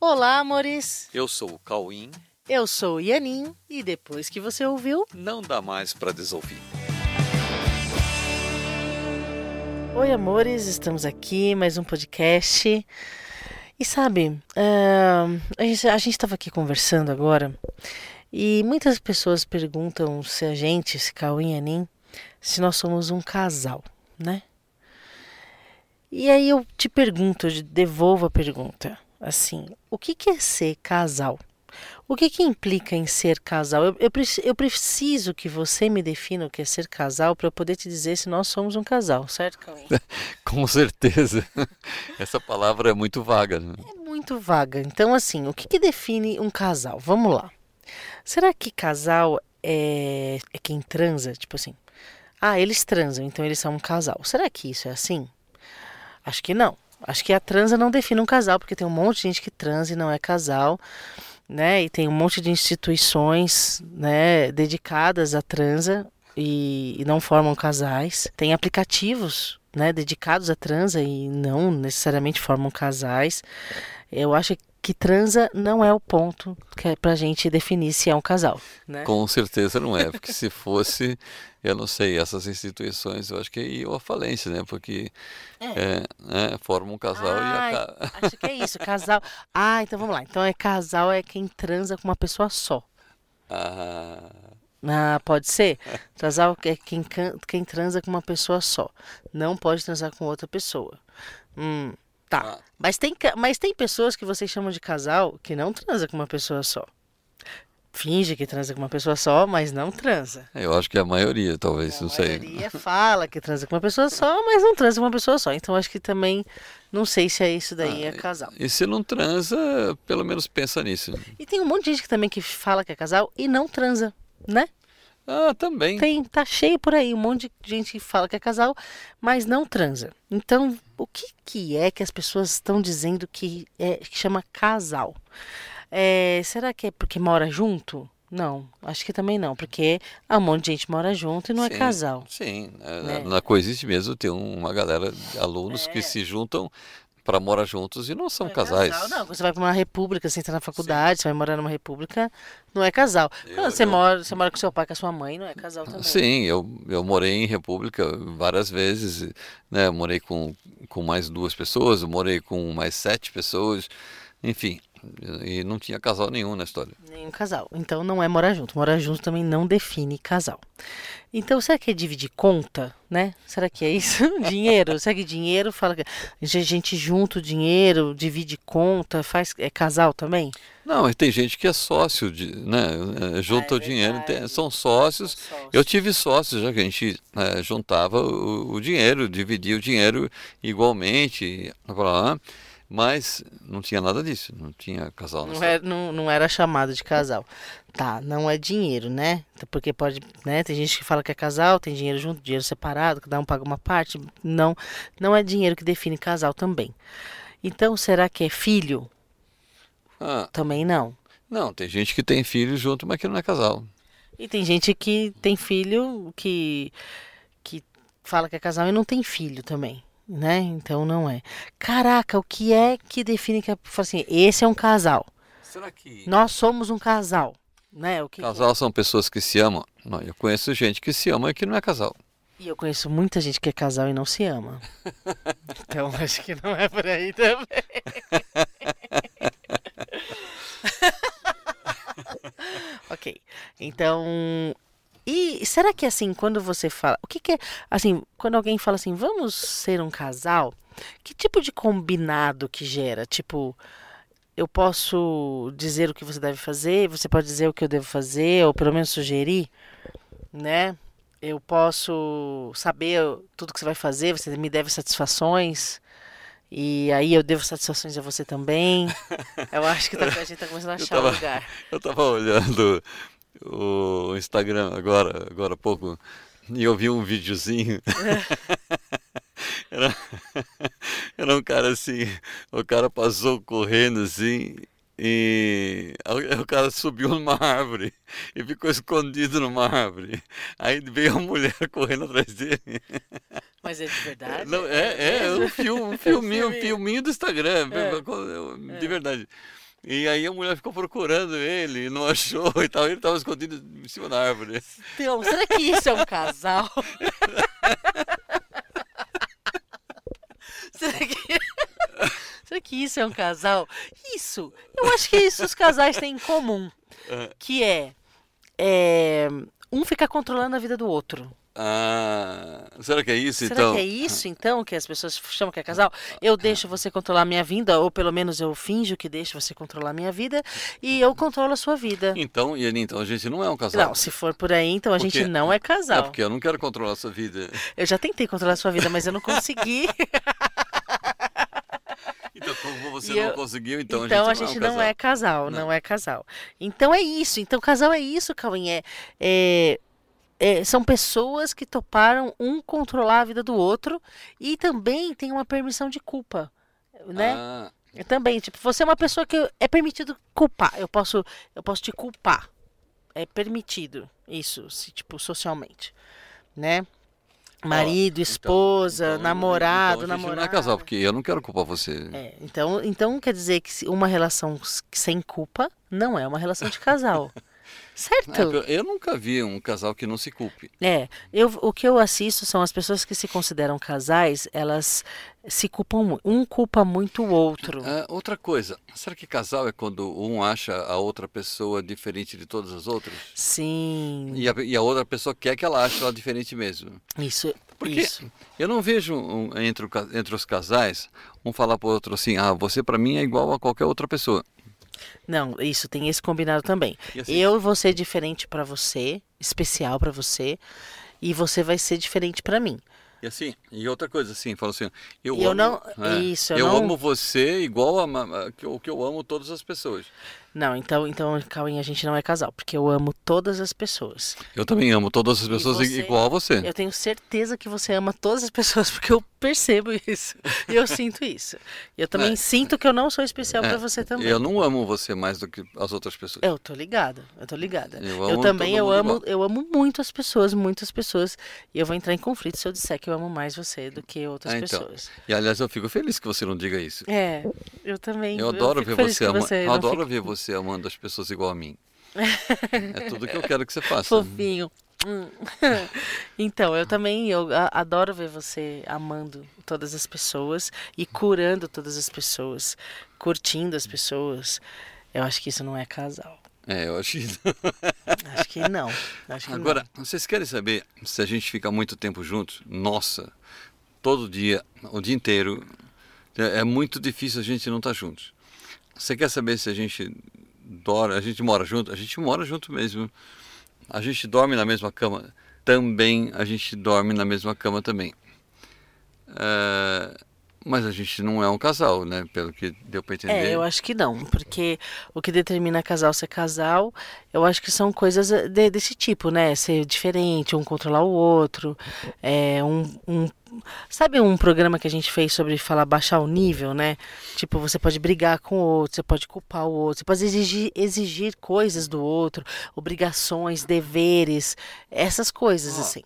Olá, amores! Eu sou o Cauim. Eu sou o Yanin e depois que você ouviu, Não dá mais para desouvir. Oi, amores, estamos aqui, mais um podcast. E sabe, ahn, a gente estava aqui conversando agora e muitas pessoas perguntam se a gente, se Cauim e Anin, se nós somos um casal, né? E aí eu te pergunto, eu devolvo a pergunta, assim, o que que é ser casal? O que que implica em ser casal? Eu, eu, eu preciso que você me defina o que é ser casal para eu poder te dizer se nós somos um casal, certo, Cauim? Com certeza. Essa palavra é muito vaga. né? É muito vaga. Então, assim, o que, que define um casal? Vamos lá. Será que casal é, é quem transa? Tipo assim, ah, eles transam, então eles são um casal. Será que isso é assim? Acho que não. Acho que a transa não define um casal, porque tem um monte de gente que transa e não é casal, né? E tem um monte de instituições, né, dedicadas à transa e, e não formam casais. Tem aplicativos, né, dedicados à transa e não necessariamente formam casais. Eu acho que transa não é o ponto que é pra gente definir se é um casal, né? Com certeza não é, porque se fosse, eu não sei, essas instituições, eu acho que iam à falência, né? Porque é, né, formam um casal Ai, e acaba. acho que é isso, casal. Ah, então vamos lá. Então é casal é quem transa com uma pessoa só. Ah, Ah, pode ser. Casal é quem, quem transa com uma pessoa só. Não pode transar com outra pessoa. Hum, tá. Ah. Mas tem, mas tem pessoas que vocês chamam de casal que não transa com uma pessoa só. Finge que transa com uma pessoa só, mas não transa. eu acho que a maioria, talvez, A não sei. maioria fala que transa com uma pessoa só, mas não transa com uma pessoa só. Então acho que também não sei se é isso daí é casal. E se não transa, pelo menos pensa nisso. E tem um monte de gente que também que fala que é casal e não transa, né? Ah, também. Tem, tá cheio por aí, um monte de gente que fala que é casal, mas não transa. Então, o que que é que as pessoas estão dizendo que é que chama casal? É, será que é porque mora junto? Não, acho que também não, porque há um monte de gente mora junto e não é Sim, casal. Sim, é, né? na Coexiste mesmo tem uma galera de alunos É. que se juntam para morar juntos e não são Não é casais. casal, não. Você vai para uma república, você entra na faculdade, você vai morar numa república, não é casal. Eu- Quando você, eu- mora, você mora com seu pai, com a sua mãe, não é casal também. Sim, eu, eu morei em República várias vezes, né? Eu morei com, com mais duas pessoas, eu morei com mais sete pessoas, enfim, e não tinha casal nenhum na história. Nenhum casal. Então não é morar junto. Morar junto também não define casal. Então, será que é dividir conta, né? Será que é isso? dinheiro? Será que dinheiro fala que gente junta o dinheiro, divide conta, faz é casal também? Não, e tem gente que é sócio, de, né? eh, Junta Ah, é o dinheiro, tem- são sócios. Eu tive sócios, já que a gente eh, juntava o, o dinheiro, dividia o dinheiro igualmente, blá, blá, blá, mas não tinha nada disso, não tinha casal Não era, não, não era chamado de casal. Tá, não é dinheiro, né? Porque pode, né? Tem gente que fala que é casal, tem dinheiro junto, dinheiro separado, cada um paga uma parte. Não, não é dinheiro que define casal também. Então, será que é filho? Ah, Também não. não, tem gente que tem filho junto, mas que não é casal. E tem gente que tem filho que, que fala que é casal e não tem filho também, né? Então não é. Caraca, o que é que define que é, assim, esse é um casal. Será que Nós somos um casal, né? O que que é? casal são pessoas que se amam? Não, eu conheço gente que se ama e que não é casal. E eu conheço muita gente que é casal e não se ama. Então acho que não é por aí também. ok. Então. E será que assim, quando você fala. O que, que é. Assim, quando alguém fala assim, vamos ser um casal, que tipo de combinado que gera? Tipo. Eu posso dizer o que você deve fazer, você pode dizer o que eu devo fazer, ou pelo menos sugerir, né? Eu posso saber tudo que você vai fazer, você me deve satisfações. E aí eu devo satisfações a você também. Eu acho que tá, a gente tá começando a Eu achar tava- o lugar. Eu tava olhando o Instagram agora, agora há pouco, e eu vi um videozinho. Era, era um cara assim, o cara passou correndo assim, e o cara subiu numa árvore e ficou escondido numa árvore. Aí veio a mulher correndo atrás dele. Mas é de verdade? Não, é, é, um filme, um filminho, um filminho. do Instagram, É. de verdade. E aí a mulher ficou procurando ele, não achou e tal. Ele estava escondido em cima da árvore. Então, será que isso é um casal? será que... será que isso é um casal? Isso, eu acho que isso os casais têm em comum. Que é, é um ficar controlando a vida do outro. Ah, será que é isso Será então? que é isso então que as pessoas chamam que é casal? Eu deixo você controlar a minha vida, ou pelo menos eu finjo que deixo você controlar a minha vida, e eu controlo a sua vida. Então, e ali, então a gente não é um casal. Não, se for por aí, então a Porque- gente não é É casal. porque eu não quero controlar a sua vida. Eu já tentei controlar a sua vida, mas eu não consegui. Então, como você E não eu- conseguiu, então, Então, a gente, não, é um casal. casal, Não. não. é casal. Então é isso. Então casal é isso, Cauim. É, é- é- são pessoas que toparam um controlar a vida do outro e também tem uma permissão de culpa, né? Ah, também, tipo, você é uma pessoa que é permitido culpar. Eu posso, eu posso te culpar. É permitido isso, se, tipo, socialmente, né? Marido, então- esposa, então, namorado, então a gente namorada. não é casal, porque eu não quero culpar você. É, então, então quer dizer que uma relação sem culpa não é uma relação de casal. certo? É, eu nunca vi um casal que não se culpe. É, eu, o que eu assisto são as pessoas que se consideram casais, elas se culpam. Um culpa muito o outro. Ah, outra coisa, será que casal é quando um acha a outra pessoa diferente de todas as outras? Sim, E a, e a outra pessoa quer que ela ache ela diferente mesmo? isso, Porque isso. eu não vejo um- entre, o entre os casais um falar para o outro assim, ah, você para mim é igual a qualquer outra pessoa. Não, isso tem esse combinado também. E assim- Eu vou ser diferente pra você, especial pra você, e você vai ser diferente pra mim. E assim, e outra coisa assim, fala assim, eu, eu amo, não- é, isso, eu eu não- amo você igual a, a- que eu- que eu amo todas as pessoas. Não, então, então, Cauim, a gente não é casal, porque eu amo todas as pessoas. Eu também amo todas as pessoas você- igual a você. Eu tenho certeza que você ama todas as pessoas, porque eu percebo isso. E eu sinto isso. E eu também É. sinto que eu não sou especial É, pra você também. Eu não amo você mais do que as outras pessoas. Eu tô ligada, eu tô ligada. Eu Eu, também, eu amo, igual. eu amo muito as pessoas, muitas pessoas. E eu vou entrar em conflito se eu disser que eu amo mais você do que outras Ah, então. pessoas. E aliás, eu fico feliz que você não diga isso. É, eu também. Eu adoro fico ver você, você eu adoro fique ver você amando as pessoas igual a mim. É tudo que eu quero que você faça. Fofinho. Hum. então, eu também eu adoro ver você amando todas as pessoas e curando todas as pessoas, curtindo as pessoas. Eu acho que isso não é casal. É, eu acho que Acho que não. Acho que Agora, vocês querem saber se a gente fica muito tempo juntos? Nossa, todo dia, o dia inteiro, é é muito difícil a gente não estar juntos. Você quer saber se a gente dorme, a gente mora junto? A gente mora junto mesmo. A gente dorme na mesma cama? Também a gente dorme na mesma cama também. É, mas a gente não é um casal, né? Pelo que deu para entender. É, eu acho que não, porque o que determina casal ser casal, eu acho que são coisas eh, de- desse tipo, né? Ser diferente, um controlar o outro, é um, um- sabe um programa que a gente fez sobre falar baixar o nível, né? Tipo, você pode brigar com o outro, você pode culpar o outro, você pode exigir, exigir coisas do outro, obrigações, deveres, essas coisas assim.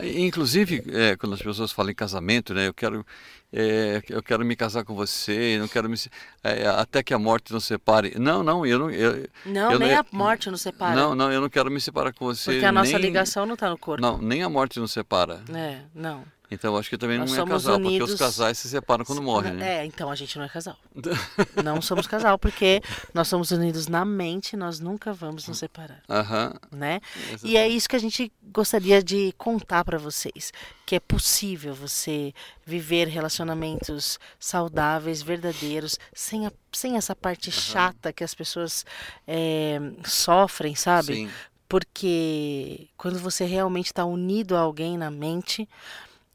Inclusive, é, quando as pessoas falam em casamento, né, eu quero, é, eu quero me casar com você, não quero me, é, até que a morte nos separe. Não, não, eu não, eu, Não, eu nem não- a morte nos separa. não, não, eu não quero me separar com você. porque a nossa nem, ligação não tá no corpo. não, nem a morte nos separa. É, não. Então acho que também Nós não é casal, porque unidos- os casais se separam quando morrem, né? É, então a gente não é casal. Não somos casal, porque nós somos unidos na mente, nós nunca vamos nos separar, Aham. né? E é isso que a gente gostaria de contar pra vocês, que é possível você viver relacionamentos saudáveis, verdadeiros, sem, a, sem essa parte chata que as pessoas é, sofrem, sabe? Sim. Porque quando você realmente está unido a alguém na mente,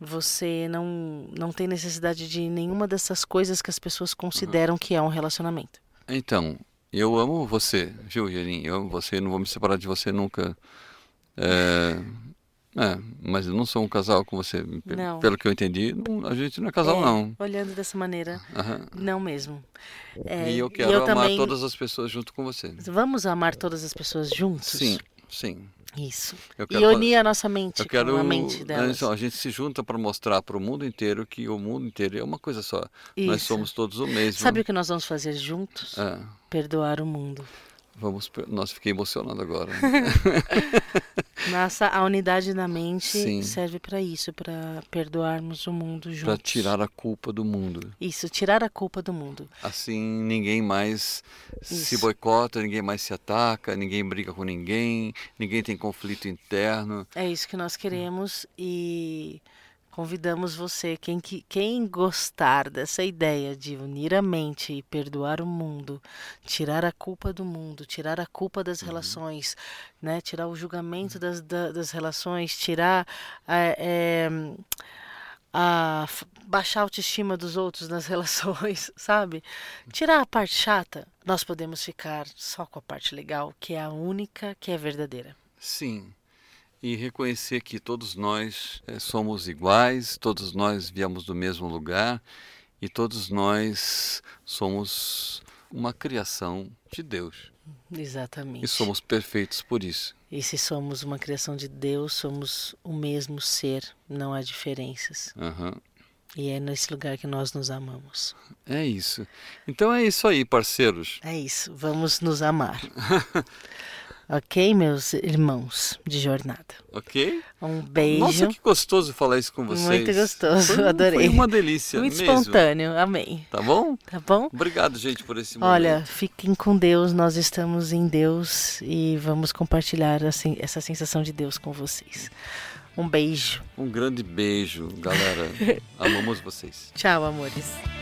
você não, não tem necessidade de nenhuma dessas coisas que as pessoas consideram que é um relacionamento. Então, eu amo você, viu, Yerin? Eu amo você, não vou me separar de você nunca. É, é, mas eu não sou um casal com você. Não. Pelo que eu entendi, a gente não é casal, É, não. Olhando dessa maneira, Aham. não mesmo. É, E eu quero amar também- todas as pessoas junto com você. Vamos amar todas as pessoas juntos? Sim. Sim. Isso. Eu E unir a nossa mente eu quero com a mente delas. então, a gente se junta para mostrar para o mundo inteiro que o mundo inteiro é uma coisa só. Nós Isso. somos todos o mesmo. Sabe o que nós vamos fazer juntos? É, Perdoar o mundo. Vamos, nossa, fiquei emocionado agora. Nossa, a unidade da mente Sim. serve para isso, para perdoarmos o mundo juntos. para tirar a culpa do mundo. Isso, tirar a culpa do mundo. Assim ninguém mais se Isso. boicota, ninguém mais se ataca, ninguém briga com ninguém, ninguém tem conflito interno. É isso que nós queremos e convidamos você, quem, que- quem gostar dessa ideia de unir a mente e perdoar o mundo, tirar a culpa do mundo, tirar a culpa das relações, né? tirar o julgamento das, da- das relações, tirar é, é, a baixar a autoestima dos outros nas relações, sabe? Tirar a parte chata, nós podemos ficar só com a parte legal, que é a única que é verdadeira. Sim. E reconhecer que todos nós eh, somos iguais, todos nós viemos do mesmo lugar e todos nós somos uma criação de Deus. Exatamente. E somos perfeitos por isso. E se somos uma criação de Deus, somos o mesmo ser, não há diferenças. Aham. E é nesse lugar que nós nos amamos. É isso. Então é isso aí, parceiros. É isso, vamos nos amar. ok, meus irmãos de jornada? Ok? Um beijo. Nossa, que gostoso falar isso com vocês. Muito gostoso, Foi, adorei. Foi uma delícia Muito mesmo. espontâneo, amém. Tá bom? Tá bom? Obrigado, gente, por esse momento. Olha, fiquem com Deus, nós estamos em Deus e vamos compartilhar assim, essa sensação de Deus com vocês. Um beijo. Um grande beijo, galera. Amamos vocês. Tchau, amores.